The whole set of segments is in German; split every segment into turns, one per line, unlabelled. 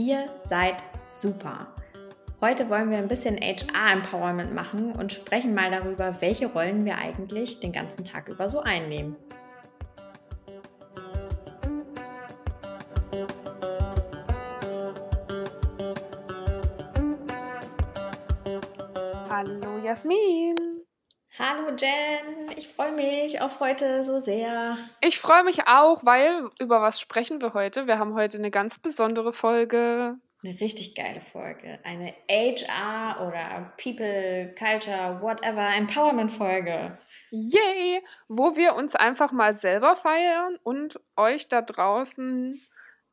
ihr seid super. Heute wollen wir ein bisschen HR-Empowerment machen und sprechen mal darüber, welche Rollen wir eigentlich den ganzen Tag über so einnehmen.
Hallo Jasmin.
Hallo Jen, mich auf heute so sehr.
Ich freue mich auch, weil über was sprechen wir heute? Wir haben heute eine ganz besondere Folge.
Eine richtig geile Folge. Eine HR oder People, Culture, whatever, Empowerment-Folge.
Yay! Wo wir uns einfach mal selber feiern und euch da draußen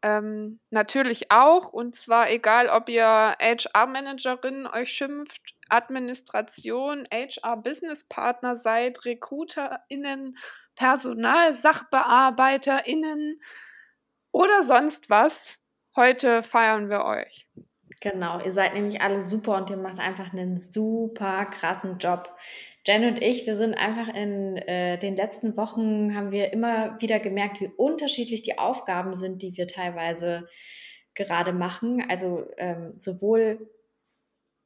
ähm, natürlich auch. Und zwar egal, ob ihr HR-Managerin euch schimpft, Administration, HR-Business-Partner seid, RecruiterInnen, PersonalsachbearbeiterInnen oder sonst was. Heute feiern wir euch.
Genau, ihr seid nämlich alle super und ihr macht einfach einen super krassen Job. Jen und ich, wir sind einfach in äh, den letzten Wochen, haben wir immer wieder gemerkt, wie unterschiedlich die Aufgaben sind, die wir teilweise gerade machen. Also ähm, sowohl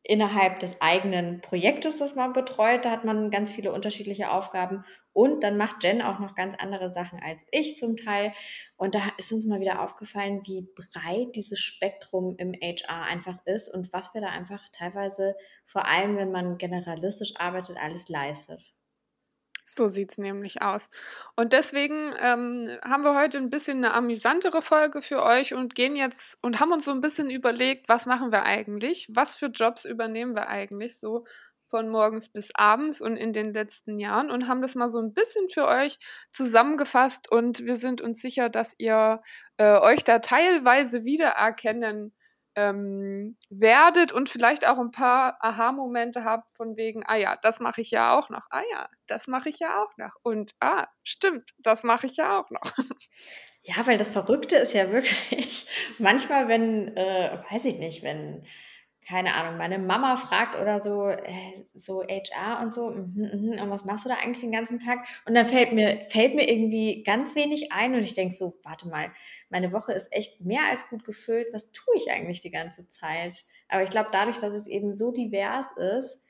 innerhalb des eigenen Projektes, das man betreut, da hat man ganz viele unterschiedliche Aufgaben und dann macht Jen auch noch ganz andere Sachen als ich zum Teil. Und da ist uns mal wieder aufgefallen, wie breit dieses Spektrum im HR einfach ist und was wir da einfach teilweise, vor allem wenn man generalistisch arbeitet, alles leistet.
So sieht es nämlich aus. Und deswegen ähm, haben wir heute ein bisschen eine amüsantere Folge für euch und gehen jetzt und haben uns so ein bisschen überlegt, was machen wir eigentlich? Was für Jobs übernehmen wir eigentlich so von morgens bis abends und in den letzten Jahren und haben das mal so ein bisschen für euch zusammengefasst und wir sind uns sicher, dass ihr äh, euch da teilweise wiedererkennen ähm, werdet und vielleicht auch ein paar Aha-Momente habt von wegen, ah ja, das mache ich ja auch noch, ah ja, das mache ich ja auch noch und ah, stimmt, das mache ich ja auch noch.
Ja, weil das Verrückte ist ja wirklich, manchmal, wenn, äh, weiß ich nicht, wenn keine Ahnung, meine Mama fragt oder so, äh, so HR und so, mm -hmm, und was machst du da eigentlich den ganzen Tag? Und dann fällt mir, fällt mir irgendwie ganz wenig ein und ich denke so, warte mal, meine Woche ist echt mehr als gut gefüllt, was tue ich eigentlich die ganze Zeit? Aber ich glaube, dadurch, dass es eben so divers ist,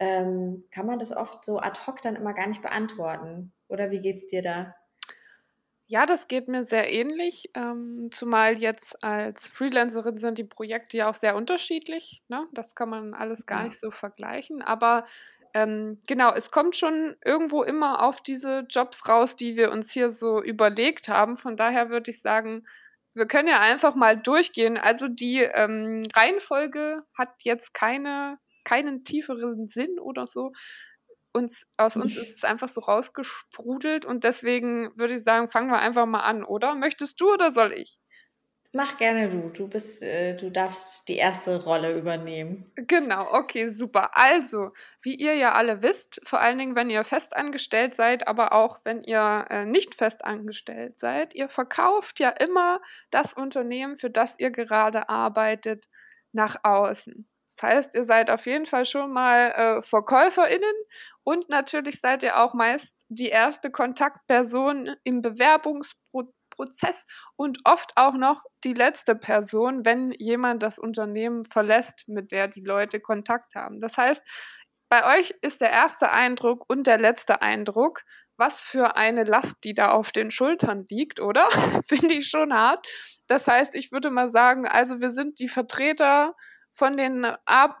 ähm, kann man das oft so ad hoc dann immer gar nicht beantworten. Oder wie geht's dir da?
Ja, das geht mir sehr ähnlich. Ähm, zumal jetzt als Freelancerin sind die Projekte ja auch sehr unterschiedlich. Ne? Das kann man alles gar ja. nicht so vergleichen. Aber ähm, genau, es kommt schon irgendwo immer auf diese Jobs raus, die wir uns hier so überlegt haben. Von daher würde ich sagen, wir können ja einfach mal durchgehen. Also die ähm, Reihenfolge hat jetzt keine, keinen tieferen Sinn oder so uns, aus uns ist es einfach so rausgesprudelt und deswegen würde ich sagen, fangen wir einfach mal an, oder? Möchtest du oder soll ich?
Mach gerne du. Du bist, äh, du darfst die erste Rolle übernehmen.
Genau, okay, super. Also, wie ihr ja alle wisst, vor allen Dingen, wenn ihr festangestellt seid, aber auch wenn ihr äh, nicht festangestellt seid, ihr verkauft ja immer das Unternehmen, für das ihr gerade arbeitet, nach außen. Das heißt, ihr seid auf jeden Fall schon mal äh, VerkäuferInnen und natürlich seid ihr auch meist die erste Kontaktperson im Bewerbungsprozess und oft auch noch die letzte Person, wenn jemand das Unternehmen verlässt, mit der die Leute Kontakt haben. Das heißt, bei euch ist der erste Eindruck und der letzte Eindruck, was für eine Last, die da auf den Schultern liegt, oder? Finde ich schon hart. Das heißt, ich würde mal sagen, also wir sind die Vertreter von, den,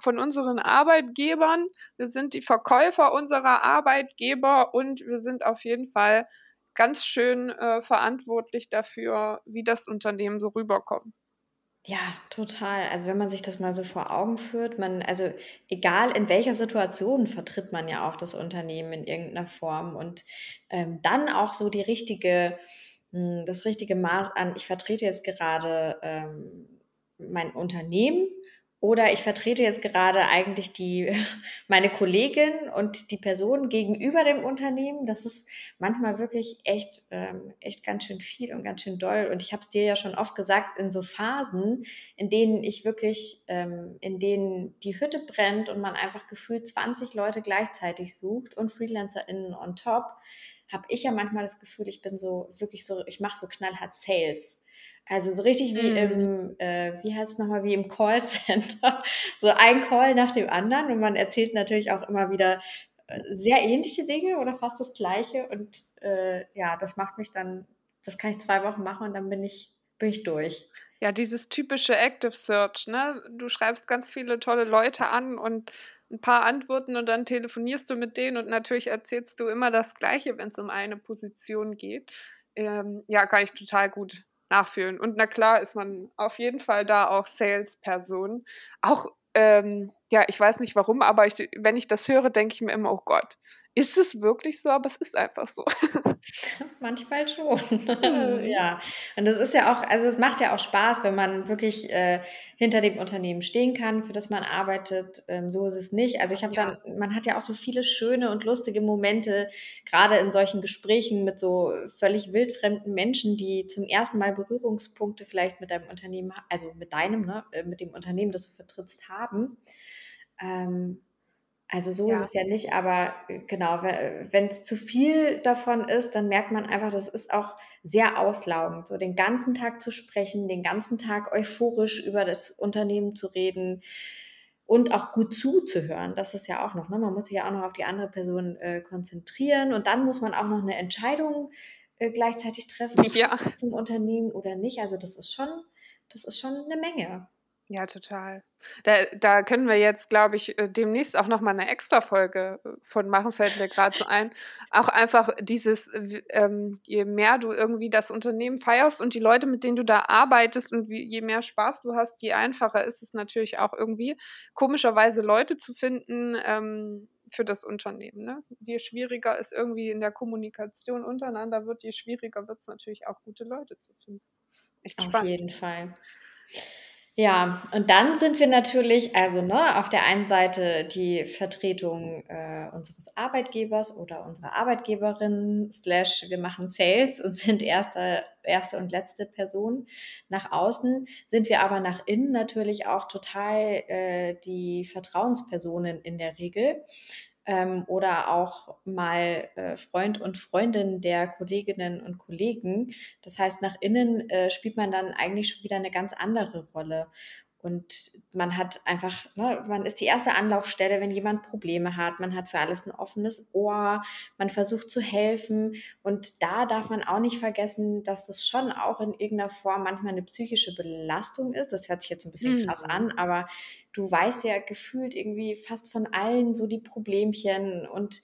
von unseren Arbeitgebern, wir sind die Verkäufer unserer Arbeitgeber und wir sind auf jeden Fall ganz schön äh, verantwortlich dafür, wie das Unternehmen so rüberkommt.
Ja, total. Also wenn man sich das mal so vor Augen führt, man, also egal in welcher Situation vertritt man ja auch das Unternehmen in irgendeiner Form und ähm, dann auch so die richtige, mh, hm, das richtige Maß an, ich vertrete jetzt gerade ähm, mein Unternehmen oder ich vertrete jetzt gerade eigentlich die, meine Kollegin und die Person gegenüber dem Unternehmen. Das ist manchmal wirklich echt, ähm, echt ganz schön viel und ganz schön doll. Und ich habe es dir ja schon oft gesagt, in so Phasen, in denen ich wirklich, ähm, in denen die Hütte brennt und man einfach gefühlt 20 Leute gleichzeitig sucht und FreelancerInnen on top, habe ich ja manchmal das Gefühl, ich bin so wirklich so, ich mache so knallhart Sales. Also so richtig wie mhm. im, äh, wie heißt es nochmal, wie im Callcenter. So ein Call nach dem anderen und man erzählt natürlich auch immer wieder äh, sehr ähnliche Dinge oder fast das gleiche. Und äh, ja, das macht mich dann, das kann ich zwei Wochen machen und dann bin ich, bin ich durch.
Ja, dieses typische Active Search, ne? Du schreibst ganz viele tolle Leute an und ein paar Antworten und dann telefonierst du mit denen und natürlich erzählst du immer das Gleiche, wenn es um eine Position geht. Ähm, ja, kann ich total gut nachfühlen. Und na klar ist man auf jeden Fall da auch Salesperson. Auch, ähm, ja, ich weiß nicht warum, aber ich, wenn ich das höre, denke ich mir immer, oh Gott, ist es wirklich so? Aber es ist einfach so.
Manchmal schon. Mhm. ja. Und das ist ja auch, also es macht ja auch Spaß, wenn man wirklich äh, hinter dem Unternehmen stehen kann, für das man arbeitet. Ähm, so ist es nicht. Also ich habe ja. dann, man hat ja auch so viele schöne und lustige Momente, gerade in solchen Gesprächen mit so völlig wildfremden Menschen, die zum ersten Mal Berührungspunkte vielleicht mit deinem Unternehmen, also mit deinem, ne, äh, mit dem Unternehmen, das du vertrittst, haben. Ähm, also so ja. ist es ja nicht, aber äh, genau, wenn es zu viel davon ist, dann merkt man einfach, das ist auch sehr auslaugend, so den ganzen Tag zu sprechen, den ganzen Tag euphorisch über das Unternehmen zu reden und auch gut zuzuhören. Das ist ja auch noch, ne? man muss sich ja auch noch auf die andere Person äh, konzentrieren und dann muss man auch noch eine Entscheidung äh, gleichzeitig treffen ja. zum Unternehmen oder nicht. Also das ist schon, das ist schon eine Menge.
Ja, total. Da da können wir jetzt, glaube ich, äh, demnächst auch noch mal 'ne Extrafolge, äh, von machen, fällt mir gerade so ein. Auch einfach dieses, ähm, je mehr du irgendwie das Unternehmen feierst und die Leute, mit denen du da arbeitest und wie je mehr Spaß du hast, je einfacher ist es natürlich auch irgendwie, komischerweise Leute zu finden, ähm, für das Unternehmen, ne? Je schwieriger es irgendwie in der Kommunikation untereinander wird, je schwieriger wird es natürlich auch, gute Leute zu finden.
Echt Auf jeden Fall. Ja, und dann sind wir natürlich, also ne, auf der einen Seite die Vertretung äh, unseres Arbeitgebers oder unserer Arbeitgeberin, slash wir machen Sales und sind erste, erste und letzte Person nach außen, sind wir aber nach innen natürlich auch total äh, die Vertrauenspersonen in der Regel ähm, oder auch mal äh, Freund und Freundin der Kolleginnen und Kollegen. Das heißt, nach innen äh, spielt man dann eigentlich schon wieder eine ganz andere Rolle. Und man hat einfach, ne, man ist die erste Anlaufstelle, wenn jemand Probleme hat. Man hat für alles ein offenes Ohr. Man versucht zu helfen. Und da darf man auch nicht vergessen, dass das schon auch in irgendeiner Form manchmal eine psychische Belastung ist. Das hört sich jetzt ein bisschen mhm. krass an, aber du weißt ja gefühlt irgendwie fast von allen so die Problemchen und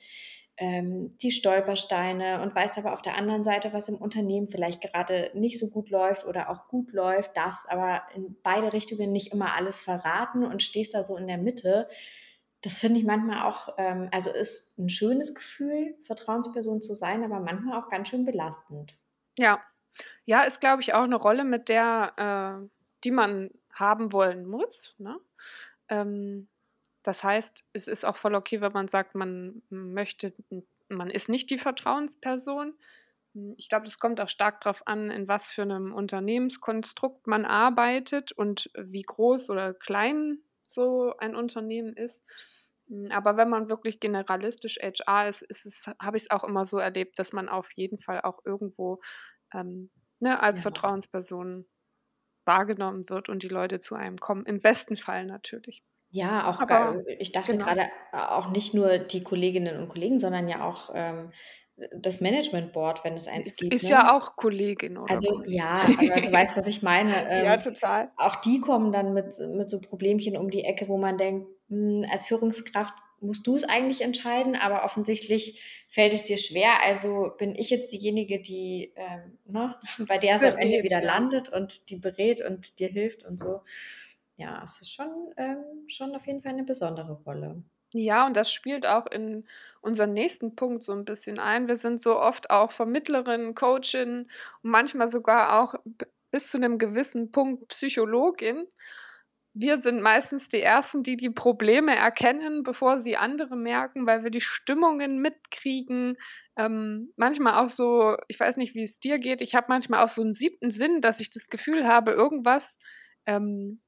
ähm, die Stolpersteine und weißt aber auf der anderen Seite, was im Unternehmen vielleicht gerade nicht so gut läuft oder auch gut läuft, darfst aber in beide Richtungen nicht immer alles verraten und stehst da so in der Mitte. Das finde ich manchmal auch, ähm, also ist ein schönes Gefühl, Vertrauensperson zu sein, aber manchmal auch ganz schön belastend.
Ja, ja, ist glaube ich auch eine Rolle, mit der, äh, die man haben wollen muss. Ne? Ähm, das heißt, es ist auch voll okay, wenn man sagt, man möchte, man ist nicht die Vertrauensperson. Ich glaube, es kommt auch stark darauf an, in was für einem Unternehmenskonstrukt man arbeitet und wie groß oder klein so ein Unternehmen ist. Aber wenn man wirklich generalistisch HR ist, ist es, habe ich es auch immer so erlebt, dass man auf jeden Fall auch irgendwo ähm, ne, als ja. Vertrauensperson wahrgenommen wird und die Leute zu einem kommen. Im besten Fall natürlich.
Ja, auch Aber ich dachte genau. gerade auch nicht nur die Kolleginnen und Kollegen, sondern ja auch ähm, das Management Board, wenn es eins
ist,
gibt.
Ist ne? ja auch Kollegin oder
Also
Kollege.
ja, aber du weißt, was ich meine.
Ähm, ja, total.
Auch die kommen dann mit, mit so Problemchen um die Ecke, wo man denkt, hm, als Führungskraft musst du es eigentlich entscheiden, aber offensichtlich fällt es dir schwer. Also bin ich jetzt diejenige, die, ähm, ne, bei der es am Ende wieder ja. landet und die berät und dir hilft und so ja, es ist schon, ähm, schon auf jeden Fall eine besondere Rolle.
Ja, und das spielt auch in unseren nächsten Punkt so ein bisschen ein. Wir sind so oft auch Vermittlerin, Coachin und manchmal sogar auch bis zu einem gewissen Punkt Psychologin. Wir sind meistens die Ersten, die die Probleme erkennen, bevor sie andere merken, weil wir die Stimmungen mitkriegen. Ähm, manchmal auch so, ich weiß nicht, wie es dir geht, ich habe manchmal auch so einen siebten Sinn, dass ich das Gefühl habe, irgendwas ähm,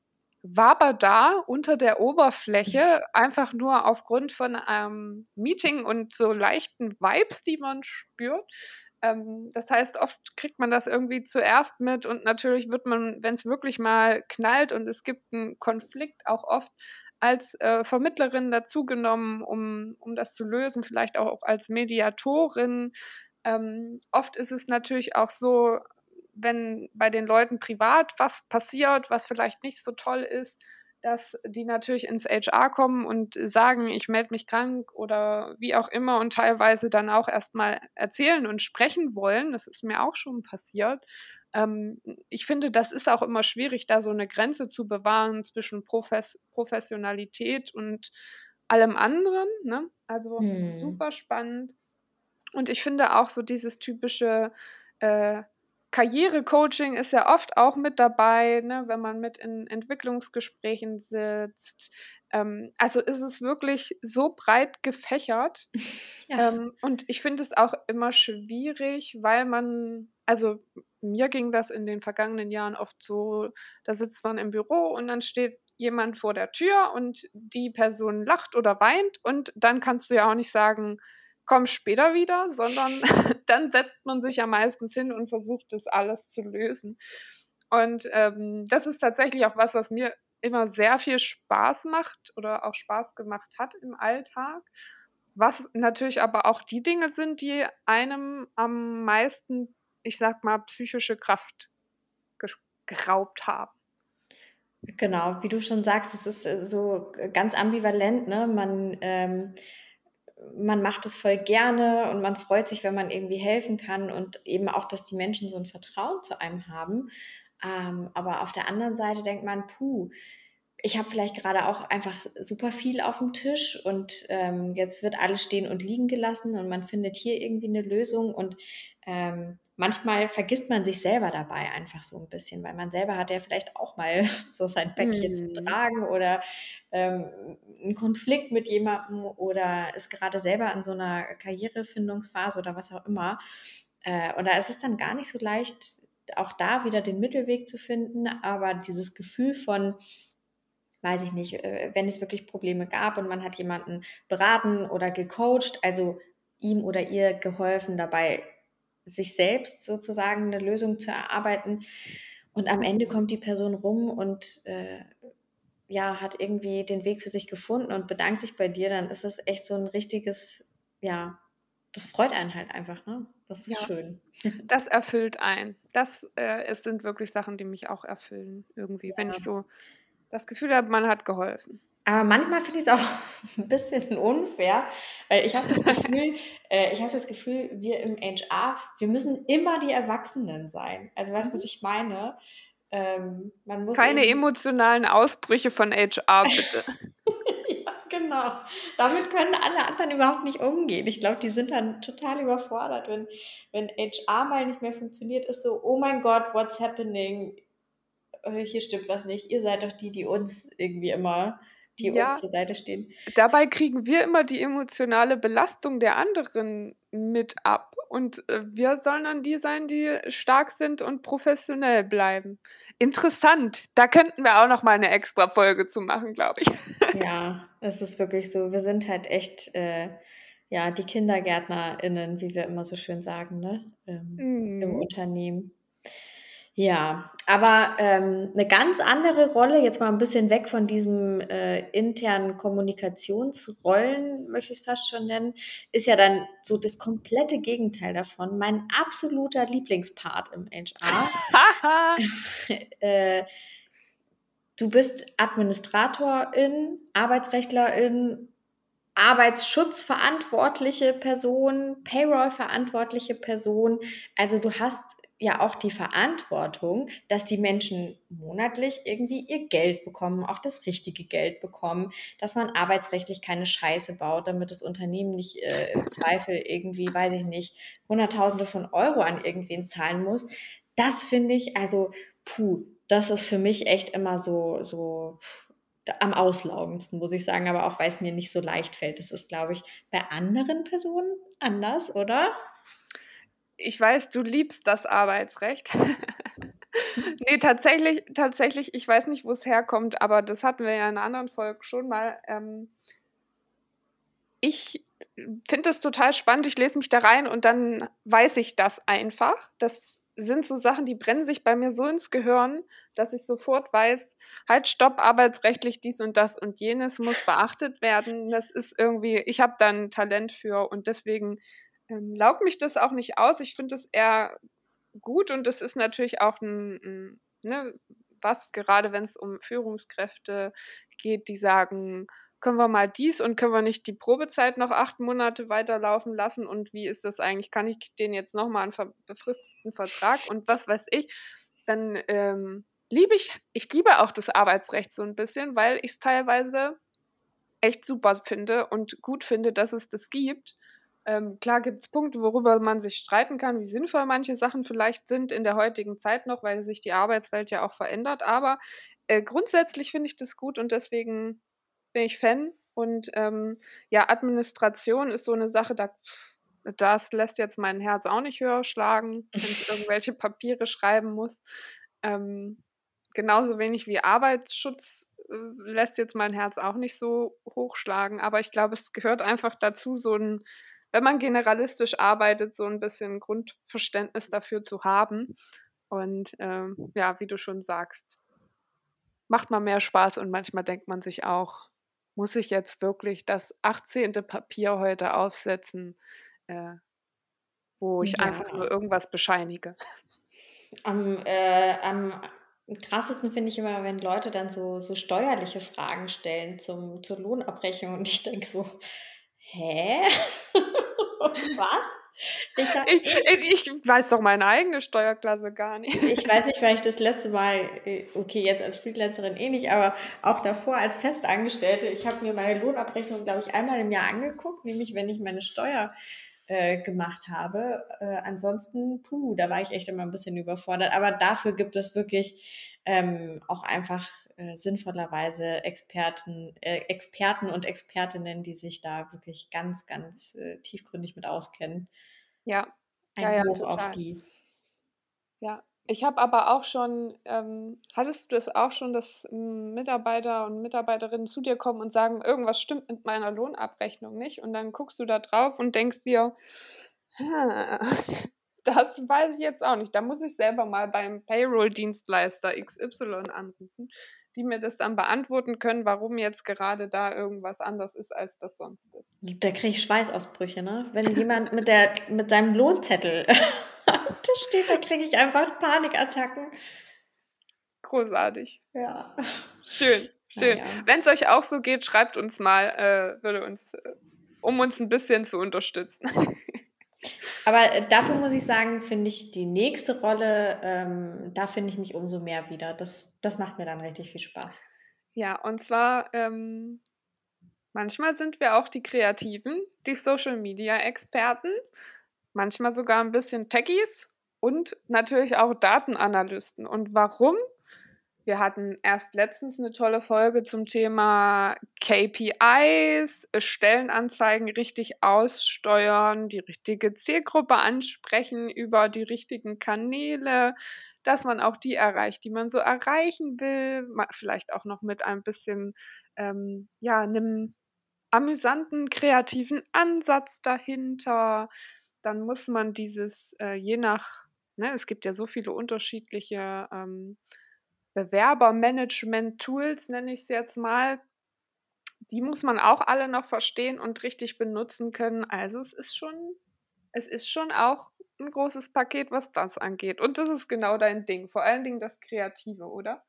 wabert da unter der Oberfläche, einfach nur aufgrund von einem Meeting und so leichten Vibes, die man spürt. Ähm, das heißt, oft kriegt man das irgendwie zuerst mit und natürlich wird man, wenn es wirklich mal knallt und es gibt einen Konflikt, auch oft als äh, Vermittlerin dazugenommen, um, um das zu lösen, vielleicht auch als Mediatorin. Ähm, oft ist es natürlich auch so, wenn bei den Leuten privat was passiert, was vielleicht nicht so toll ist, dass die natürlich ins HR kommen und sagen, ich melde mich krank oder wie auch immer und teilweise dann auch erstmal erzählen und sprechen wollen. Das ist mir auch schon passiert. Ähm, ich finde, das ist auch immer schwierig, da so eine Grenze zu bewahren zwischen Profes Professionalität und allem anderen. Ne? Also hm. super spannend. Und ich finde auch so dieses typische äh, Karrierecoaching ist ja oft auch mit dabei, ne, wenn man mit in Entwicklungsgesprächen sitzt. Ähm, also ist es wirklich so breit gefächert. Ja. Ähm, und ich finde es auch immer schwierig, weil man, also mir ging das in den vergangenen Jahren oft so, da sitzt man im Büro und dann steht jemand vor der Tür und die Person lacht oder weint und dann kannst du ja auch nicht sagen, komm später wieder, sondern dann setzt man sich ja meistens hin und versucht das alles zu lösen. Und ähm, das ist tatsächlich auch was, was mir immer sehr viel Spaß macht oder auch Spaß gemacht hat im Alltag. Was natürlich aber auch die Dinge sind, die einem am meisten, ich sag mal, psychische Kraft geraubt haben.
Genau, wie du schon sagst, es ist äh, so ganz ambivalent. Ne? Man ähm, man macht es voll gerne und man freut sich, wenn man irgendwie helfen kann und eben auch, dass die Menschen so ein Vertrauen zu einem haben. Ähm, aber auf der anderen Seite denkt man, puh, ich habe vielleicht gerade auch einfach super viel auf dem Tisch und ähm, jetzt wird alles stehen und liegen gelassen und man findet hier irgendwie eine Lösung und ähm, manchmal vergisst man sich selber dabei einfach so ein bisschen, weil man selber hat ja vielleicht auch mal so sein Päckchen mhm. zu tragen oder ähm, einen Konflikt mit jemandem oder ist gerade selber in so einer Karrierefindungsphase oder was auch immer. Äh, und da ist es dann gar nicht so leicht, auch da wieder den Mittelweg zu finden, aber dieses Gefühl von, weiß ich nicht, äh, wenn es wirklich Probleme gab und man hat jemanden beraten oder gecoacht, also ihm oder ihr geholfen dabei sich selbst sozusagen eine Lösung zu erarbeiten. Und am Ende kommt die Person rum und äh, ja, hat irgendwie den Weg für sich gefunden und bedankt sich bei dir, dann ist das echt so ein richtiges, ja, das freut einen halt einfach, ne? Das ist ja. schön.
Das erfüllt einen. Das äh, es sind wirklich Sachen, die mich auch erfüllen, irgendwie, ja. wenn ich so das Gefühl habe, man hat geholfen.
Aber manchmal finde ich es auch ein bisschen unfair, weil ich habe das Gefühl, äh, ich habe das Gefühl, wir im HR, wir müssen immer die Erwachsenen sein. Also weißt du, was mhm. ich meine? Ähm,
Keine emotionalen Ausbrüche von HR, bitte.
ja, genau. Damit können alle anderen überhaupt nicht umgehen. Ich glaube, die sind dann total überfordert, wenn, wenn HR mal nicht mehr funktioniert, ist so, oh mein Gott, what's happening? Äh, hier stimmt was nicht. Ihr seid doch die, die uns irgendwie immer die ja, uns zur Seite stehen.
Dabei kriegen wir immer die emotionale Belastung der anderen mit ab. Und äh, wir sollen dann die sein, die stark sind und professionell bleiben. Interessant. Da könnten wir auch noch mal eine extra Folge zu machen, glaube ich.
Ja, es ist wirklich so. Wir sind halt echt, äh, ja, die KindergärtnerInnen, wie wir immer so schön sagen, ne? Ähm, mm. Im mhm. Unternehmen. Ja, aber ähm, 'ne ganz andere Rolle, jetzt mal ein bisschen weg von diesen äh, internen Kommunikationsrollen, möchte ich es fast schon nennen, ist ja dann so das komplette Gegenteil davon. Mein absoluter Lieblingspart im HR. Äh, du bist Administratorin, Arbeitsrechtlerin, Arbeitsschutzverantwortliche Person, Payroll-verantwortliche Person. Also, du hast ja auch die Verantwortung, dass die Menschen monatlich irgendwie ihr Geld bekommen, auch das richtige Geld bekommen, dass man arbeitsrechtlich keine Scheiße baut, damit das Unternehmen nicht äh, im Zweifel irgendwie, weiß ich nicht, Hunderttausende von Euro an irgendwen zahlen muss. Das finde ich, also, puh, das ist für mich echt immer so, so am auslaugendsten, muss ich sagen, aber auch weil es mir nicht so leicht fällt. Das ist, glaube ich, bei anderen Personen anders, oder?
Ich weiß, du liebst das Arbeitsrecht. nee, tatsächlich, tatsächlich, ich weiß nicht, wo es herkommt, aber das hatten wir ja in einer anderen Folge schon mal. Ähm, ich finde das total spannend. Ich lese mich da rein und dann weiß ich das einfach. Das sind so Sachen, die brennen sich bei mir so ins Gehirn, dass ich sofort weiß, halt, stopp, arbeitsrechtlich dies und das und jenes muss beachtet werden. Das ist irgendwie, ich habe da ein Talent für und deswegen ähm, laugt mich das auch nicht aus. Ich finde es eher gut und das ist natürlich auch ein, ein ne, was, gerade wenn es um Führungskräfte geht, die sagen, können wir mal dies und können wir nicht die Probezeit noch acht Monate weiterlaufen lassen und wie ist das eigentlich? Kann ich den jetzt nochmal einen befristeten Vertrag und was weiß ich? Dann ähm, liebe ich, ich liebe auch das Arbeitsrecht so ein bisschen, weil ich es teilweise echt super finde und gut finde, dass es das gibt. Ähm, klar gibt es Punkte, worüber man sich streiten kann, wie sinnvoll manche Sachen vielleicht sind in der heutigen Zeit noch, weil sich die Arbeitswelt ja auch verändert. Aber äh, grundsätzlich finde ich das gut und deswegen bin ich Fan. Und ähm, ja, Administration ist so eine Sache, da, das lässt jetzt mein Herz auch nicht höher schlagen, wenn ich irgendwelche Papiere schreiben muss. Ähm, genauso wenig wie Arbeitsschutz äh, lässt jetzt mein Herz auch nicht so hochschlagen. Aber ich glaube, es gehört einfach dazu, so ein, wenn man generalistisch arbeitet, so ein bisschen Grundverständnis dafür zu haben. Und ähm, ja, wie du schon sagst, macht man mehr Spaß und manchmal denkt man sich auch, muss ich jetzt wirklich das 18. Papier heute aufsetzen, äh, wo ich ja. einfach nur irgendwas bescheinige.
Am, äh, am krassesten finde ich immer, wenn Leute dann so, so steuerliche Fragen stellen zum, zur Lohnabrechnung und ich denke so, hä? Was?
Ich, ich, ich, weiß doch meine eigene Steuerklasse gar nicht.
Ich weiß nicht, weil ich das letzte Mal, äh, okay, jetzt als Freelancerin eh nicht, aber auch davor als Festangestellte, ich habe mir meine Lohnabrechnung, glaube ich, einmal im Jahr angeguckt, nämlich wenn ich meine Steuer äh, gemacht habe. Äh, ansonsten, puh, da war ich echt immer ein bisschen überfordert. Aber dafür gibt es wirklich ähm, auch einfach äh, sinnvollerweise Experten, äh, Experten und Expertinnen, die sich da wirklich ganz, ganz äh, tiefgründig mit auskennen.
Ja.
Ein
ja, ja,
Hoch total. auf die.
Ja, ich habe aber auch schon, ähm, hattest du das auch schon, dass ähm, Mitarbeiter und Mitarbeiterinnen zu dir kommen und sagen, irgendwas stimmt mit meiner Lohnabrechnung nicht? Und dann guckst du da drauf und denkst dir, das weiß ich jetzt auch nicht. Da muss ich selber mal beim Payroll-Dienstleister XY anrufen, die mir das dann beantworten können, warum jetzt gerade da irgendwas anders ist, als das sonst ist.
Da kriege ich Schweißausbrüche, ne? Wenn jemand mit, der, mit seinem Lohnzettel am Tisch steht, da kriege ich einfach Panikattacken.
Großartig.
Ja.
Schön, schön. Ja. Wenn es euch auch so geht, schreibt uns mal, äh, würde uns, äh, um uns ein bisschen zu unterstützen.
Aber äh, dafür muss ich sagen, finde ich die nächste Rolle, ähm, da finde ich mich umso mehr wieder. Das, das macht mir dann richtig viel Spaß.
Ja, und zwar ähm, manchmal sind wir auch die Kreativen, die Social Media Experten, manchmal sogar ein bisschen Techies und natürlich auch Datenanalysten. Und warum? Wir hatten erst letztens eine tolle Folge zum Thema KPIs, Stellenanzeigen richtig aussteuern, die richtige Zielgruppe ansprechen über die richtigen Kanäle, dass man auch die erreicht, die man so erreichen will. Vielleicht auch noch mit ein bisschen, ähm, ja, einem amüsanten, kreativen Ansatz dahinter. Dann muss man dieses, äh, je nach, ne, es gibt ja so viele unterschiedliche ähm, Bewerbermanagement-Tools, nenne ich es jetzt mal, die muss man auch alle noch verstehen und richtig benutzen können. Also es ist schon, es ist schon auch ein großes Paket, was das angeht. Und das ist genau dein Ding. Vor allen Dingen das Kreative, oder?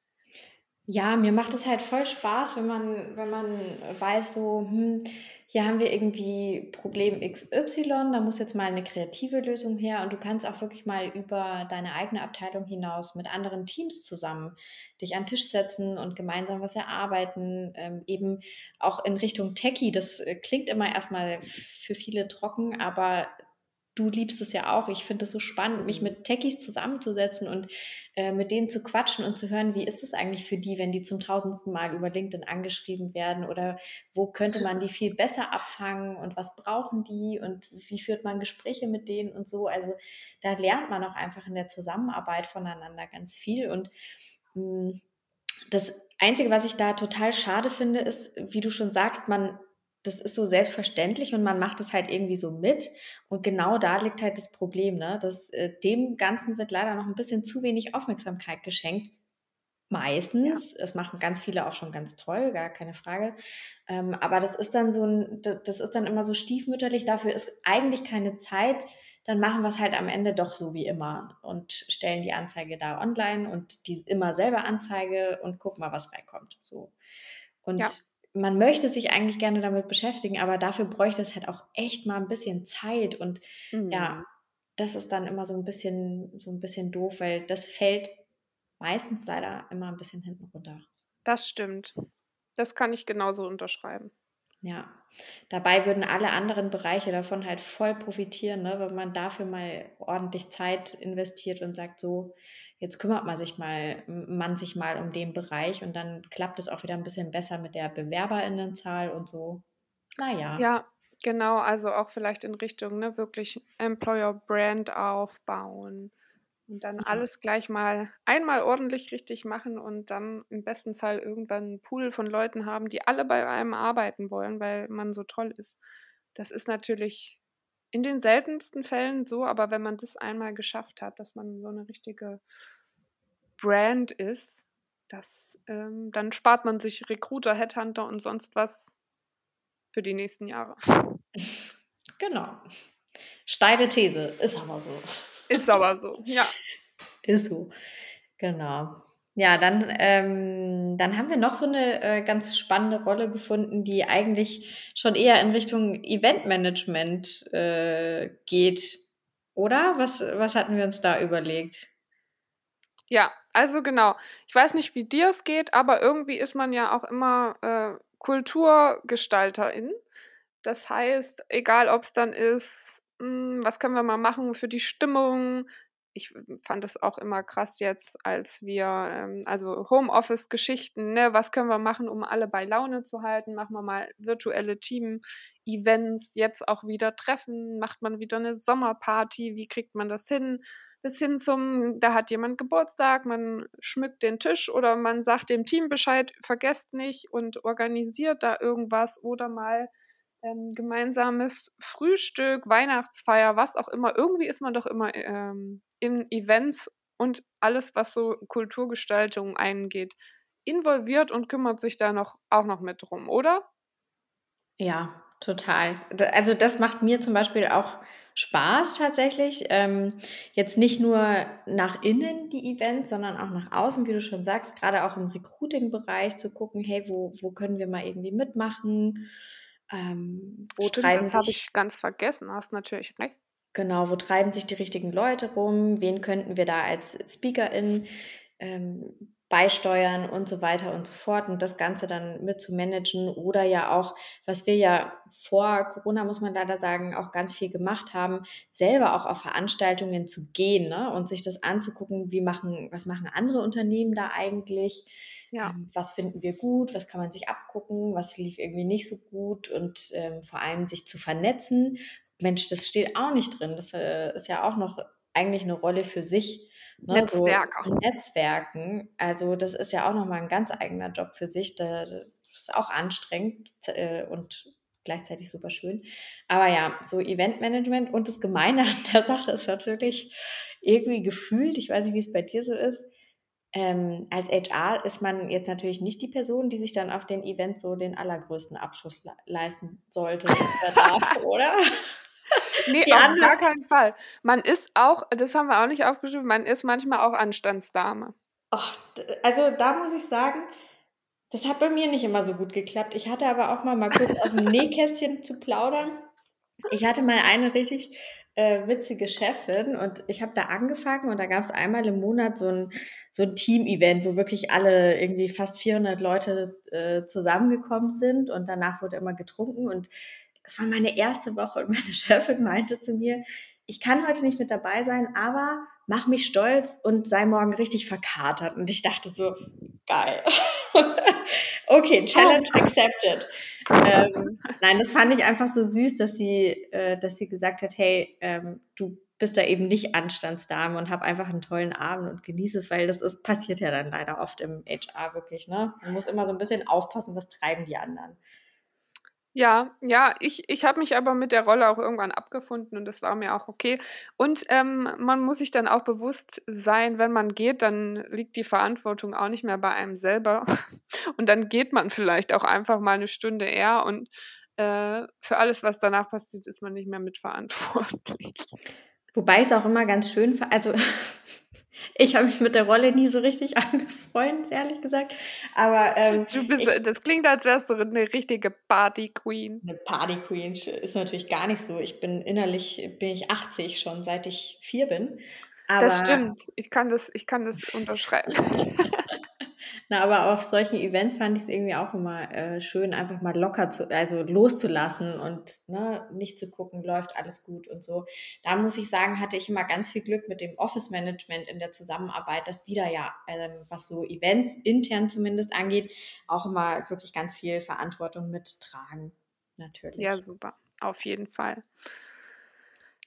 Ja, mir macht es halt voll Spaß, wenn man, wenn man weiß, so, hm, hier haben wir irgendwie Problem XY, da muss jetzt mal eine kreative Lösung her und du kannst auch wirklich mal über deine eigene Abteilung hinaus mit anderen Teams zusammen dich an den Tisch setzen und gemeinsam was erarbeiten, ähm, eben auch in Richtung Techie. Das äh, klingt immer erstmal für viele trocken, aber du liebst es ja auch. Ich finde es so spannend, mich mit Techies zusammenzusetzen und äh, mit denen zu quatschen und zu hören, wie ist es eigentlich für die, wenn die zum tausendsten Mal über LinkedIn angeschrieben werden oder wo könnte man die viel besser abfangen und was brauchen die und wie führt man Gespräche mit denen und so. Also da lernt man auch einfach in der Zusammenarbeit voneinander ganz viel und mh, mm, das Einzige, was ich da total schade finde, ist, wie du schon sagst, man das ist so selbstverständlich und man macht es halt irgendwie so mit. Und genau da liegt halt das Problem, ne? Dass äh, dem Ganzen wird leider noch ein bisschen zu wenig Aufmerksamkeit geschenkt. Meistens. Ja. Das machen ganz viele auch schon ganz toll, gar keine Frage. Ähm, aber das ist dann so ein, das ist dann immer so stiefmütterlich. Dafür ist eigentlich keine Zeit. Dann machen wir es halt am Ende doch so wie immer und stellen die Anzeige da online und die immer selber Anzeige und gucken mal, was reinkommt. So. Und ja man möchte sich eigentlich gerne damit beschäftigen, aber dafür bräuchte es halt auch echt mal ein bisschen Zeit und mhm. ja, das ist dann immer so ein bisschen so ein bisschen doof, weil das fällt meistens leider immer ein bisschen hinten runter.
Das stimmt. Das kann ich genauso unterschreiben.
Ja, dabei würden alle anderen Bereiche davon halt voll profitieren, ne, wenn man dafür mal ordentlich Zeit investiert und sagt so, jetzt kümmert man sich mal, man sich mal um den Bereich und dann klappt es auch wieder ein bisschen besser mit der Bewerberinnenzahl und so. Naja.
Ja, genau, also auch vielleicht in Richtung, ne, wirklich Employer Brand aufbauen und dann ja. alles gleich mal einmal ordentlich richtig machen und dann im besten Fall irgendwann einen Pool von Leuten haben, die alle bei einem arbeiten wollen, weil man so toll ist. Das ist natürlich in den seltensten Fällen so, aber wenn man das einmal geschafft hat, dass man so eine richtige Brand ist, das, ähm, dann spart man sich Recruiter, Headhunter und sonst was für die nächsten Jahre.
Genau. Steile These, ist aber so.
Ist aber so, ja.
Ist so, genau. Ja, dann, ähm, dann haben wir noch so eine äh, ganz spannende Rolle gefunden, die eigentlich schon eher in Richtung Eventmanagement äh, geht. Oder? Was, was hatten wir uns da überlegt?
Ja, also genau. Ich weiß nicht, wie dir es geht, aber irgendwie ist man ja auch immer äh, Kulturgestalterin. Das heißt, egal ob es dann ist, hm, was können wir mal machen für die Stimmung, ich fand es auch immer krass jetzt, als wir, ähm, also Homeoffice-Geschichten, ne, was können wir machen, um alle bei Laune zu halten? Machen wir mal virtuelle Team-Events, jetzt auch wieder Treffen, macht man wieder eine Sommerparty, wie kriegt man das hin? Bis hin zum, da hat jemand Geburtstag, man schmückt den Tisch oder man sagt dem Team Bescheid, vergesst nicht und organisiert da irgendwas oder mal ähm, gemeinsames Frühstück, Weihnachtsfeier, was auch immer. Irgendwie ist man doch immer ähm, in Events und alles, was so Kulturgestaltung eingeht, involviert und kümmert sich da noch auch noch mit drum, oder?
Ja, total. Also das macht mir zum Beispiel auch Spaß tatsächlich. Ähm, jetzt nicht nur nach innen die Events, sondern auch nach außen, wie du schon sagst, gerade auch im Recruiting-Bereich zu gucken, hey, wo, wo können wir mal irgendwie mitmachen?
Ähm, wo Stimmt, das habe ich ganz vergessen, hast natürlich recht.
Genau, wo treiben sich die richtigen Leute rum? Wen könnten wir da als Speakerin ähm, beisteuern und so weiter und so fort und das Ganze dann mit zu managen oder ja auch, was wir ja vor Corona, muss man leider sagen, auch ganz viel gemacht haben, selber auch auf Veranstaltungen zu gehen ne? und sich das anzugucken, wie machen, was machen andere Unternehmen da eigentlich, ja. ähm, was finden wir gut, was kann man sich abgucken, was lief irgendwie nicht so gut und ähm, vor allem sich zu vernetzen Mensch, das steht auch nicht drin. Das äh, ist ja auch noch eigentlich eine Rolle für sich.
Ne? Netzwerker.
So, Netzwerken. Also das ist ja auch nochmal ein ganz eigener Job für sich. Das ist auch anstrengend äh, und gleichzeitig super schön. Aber ja, so Eventmanagement und das Gemeine an der Sache ist natürlich irgendwie gefühlt, ich weiß nicht, wie es bei dir so ist, ähm, als HR ist man jetzt natürlich nicht die Person, die sich dann auf den Events so den allergrößten Abschuss le leisten sollte oder darf, oder?
Nee, die auf anderen... gar keinen Fall. Man ist auch, das haben wir auch nicht aufgeschrieben, man ist manchmal auch Anstandsdame.
Ach, also da muss ich sagen, das hat bei mir nicht immer so gut geklappt. Ich hatte aber auch mal, mal kurz aus dem Nähkästchen zu plaudern. Ich hatte mal eine richtig äh, witzige Chefin und ich habe da angefangen und da gab es einmal im Monat so ein, so ein Team-Event, wo wirklich alle irgendwie fast 400 Leute äh, zusammengekommen sind und danach wurde immer getrunken und es war meine erste Woche und meine Chefin meinte zu mir, ich kann heute nicht mit dabei sein, aber mach mich stolz und sei morgen richtig verkatert. Und ich dachte so, geil. okay, Challenge oh. accepted. Ähm, nein, das fand ich einfach so süß, dass sie, äh, dass sie gesagt hat, hey, ähm, du bist da eben nicht Anstandsdame und hab einfach einen tollen Abend und genieße es, weil das ist, passiert ja dann leider oft im HR wirklich. Ne? Man muss immer so ein bisschen aufpassen, was treiben die anderen.
Ja, ja, ich ich habe mich aber mit der Rolle auch irgendwann abgefunden und das war mir auch okay. Und, ähm, man muss sich dann auch bewusst sein, wenn man geht, dann liegt die Verantwortung auch nicht mehr bei einem selber. Und dann geht man vielleicht auch einfach mal eine Stunde eher und, äh, für alles, was danach passiert, ist man nicht mehr mitverantwortlich.
Wobei es auch immer ganz schön also ich habe mich mit der Rolle nie so richtig angefreundet, ehrlich gesagt. Aber ähm,
du bist,
ich,
das klingt, als wärst du eine richtige Party Queen.
Eine Party Queen ist natürlich gar nicht so. Ich bin innerlich bin ich 80 schon, seit ich vier bin.
Aber das stimmt. Ich kann das, ich kann das unterschreiben.
Na, aber auf solchen Events fand ich es irgendwie auch immer äh, schön, einfach mal locker zu, also loszulassen und ne, nicht zu gucken, läuft alles gut und so. Da muss ich sagen, hatte ich immer ganz viel Glück mit dem Office Management in der Zusammenarbeit, dass die da ja, äh, was so Events intern zumindest angeht, auch immer wirklich ganz viel Verantwortung mittragen. Natürlich.
Ja, super. Auf jeden Fall.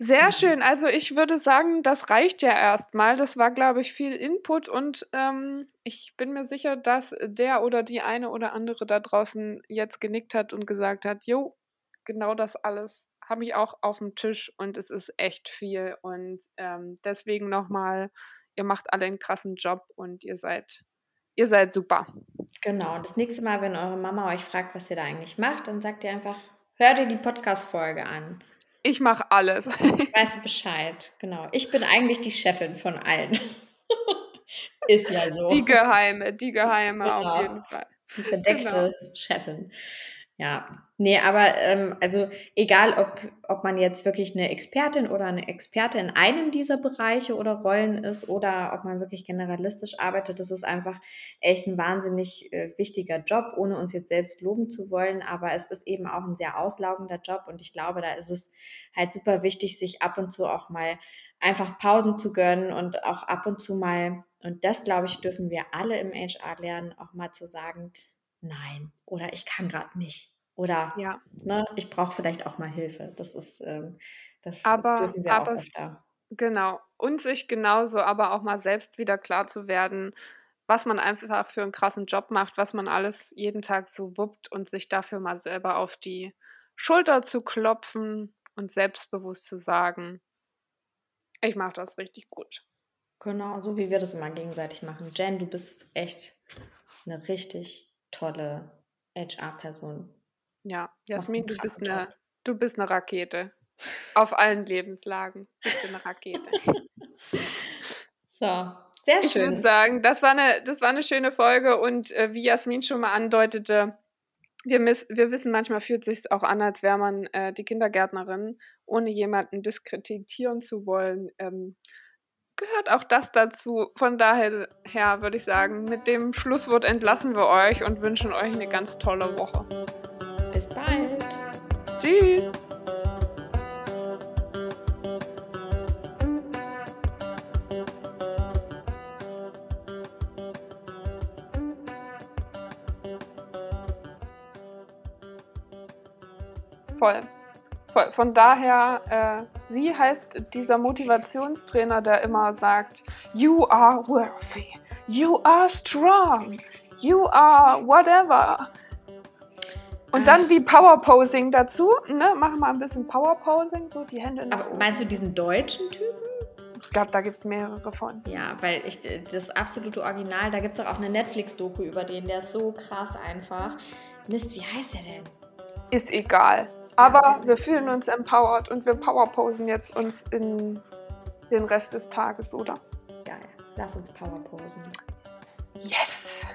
Sehr schön. Also ich würde sagen, das reicht ja erstmal. Das war, glaube ich, viel Input und ähm, ich bin mir sicher, dass der oder die eine oder andere da draußen jetzt genickt hat und gesagt hat, jo, genau das alles habe ich auch auf dem Tisch und es ist echt viel. Und ähm, deswegen nochmal, ihr macht alle einen krassen Job und ihr seid, ihr seid super.
Genau. Und das nächste Mal, wenn eure Mama euch fragt, was ihr da eigentlich macht, dann sagt ihr einfach, hör dir die Podcast-Folge an.
Ich mache alles.
Ich weiß Bescheid, genau. Ich bin eigentlich die Chefin von allen. Ist ja so.
Die geheime, die geheime genau. auf jeden Fall.
Die verdeckte genau. Chefin. Ja, nee, aber ähm, also egal, ob, ob man jetzt wirklich eine Expertin oder eine Experte in einem dieser Bereiche oder Rollen ist oder ob man wirklich generalistisch arbeitet, das ist einfach echt ein wahnsinnig äh, wichtiger Job, ohne uns jetzt selbst loben zu wollen. Aber es ist eben auch ein sehr auslaugender Job und ich glaube, da ist es halt super wichtig, sich ab und zu auch mal einfach Pausen zu gönnen und auch ab und zu mal, und das glaube ich, dürfen wir alle im HR lernen, auch mal zu sagen, nein oder ich kann gerade nicht oder ja. ne, ich brauche vielleicht auch mal Hilfe. Das ist, ähm, das
aber, dürfen wir aber auch öfter. Genau. Und sich genauso aber auch mal selbst wieder klar zu werden, was man einfach für einen krassen Job macht, was man alles jeden Tag so wuppt und sich dafür mal selber auf die Schulter zu klopfen und selbstbewusst zu sagen, ich mache das richtig gut.
Genau, so wie wir das immer gegenseitig machen. Jen, du bist echt eine richtig tolle HR-Person.
Ja, Jasmin, du bist, eine, du bist eine Rakete. Auf allen Lebenslagen bist du eine Rakete.
so, sehr schön. Ich
würde sagen, das war, eine, das war eine schöne Folge und äh, wie Jasmin schon mal andeutete, wir, miss, wir wissen, manchmal fühlt es sich auch an, als wäre man äh, die Kindergärtnerin, ohne jemanden diskreditieren zu wollen. Ähm, gehört auch das dazu. Von daher her würde ich sagen, mit dem Schlusswort entlassen wir euch und wünschen euch eine ganz tolle Woche.
Bis bald.
Tschüss. Voll. Voll. Von daher, äh, wie heißt dieser Motivationstrainer, der immer sagt, You are worthy, you are strong, you are whatever. Und dann die Power-Posing dazu. Ne? Mach mal ein bisschen Power-Posing, so die Hände in
Aber Meinst du diesen deutschen Typen?
Ich glaube, da gibt es mehrere von.
Ja, weil ich das absolute Original, da gibt es auch eine Netflix-Doku über den, der ist so krass einfach. Mist, wie heißt der denn?
Ist egal. Aber wir fühlen uns empowered und wir powerposen jetzt uns in den Rest des Tages, oder?
Geil. Lass uns powerposen.
Yes!